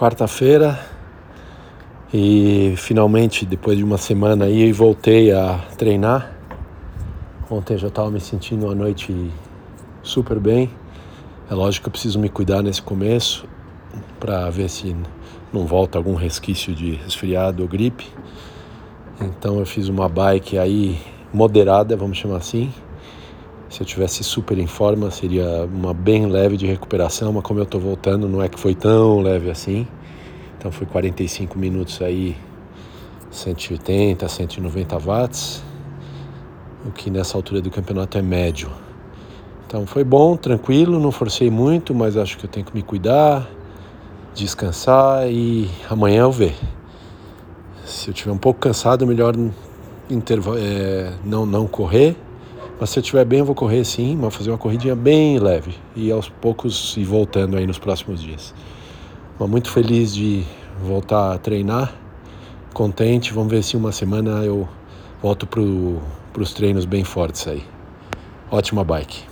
quarta-feira e finalmente, depois de uma semana aí, voltei a treinar. Ontem já estava me sentindo uma noite super bem. É lógico que eu preciso me cuidar nesse começo para ver se não volta algum resquício de resfriado ou gripe. Então eu fiz uma bike aí moderada, vamos chamar assim. Se eu tivesse super em forma, seria uma bem leve de recuperação, mas como eu estou voltando, não é que foi tão leve assim. Então foi 45 minutos aí, 180, 190 watts, o que nessa altura do campeonato é médio. Então foi bom, tranquilo, não forcei muito, mas acho que eu tenho que me cuidar, descansar e amanhã eu ver. Se eu estiver um pouco cansado, melhor é, não, não correr. Mas se eu estiver bem, eu vou correr sim, mas fazer uma corridinha bem leve e aos poucos ir voltando aí nos próximos dias. Mas muito feliz de voltar a treinar, contente. Vamos ver se uma semana eu volto para os treinos bem fortes aí. Ótima bike.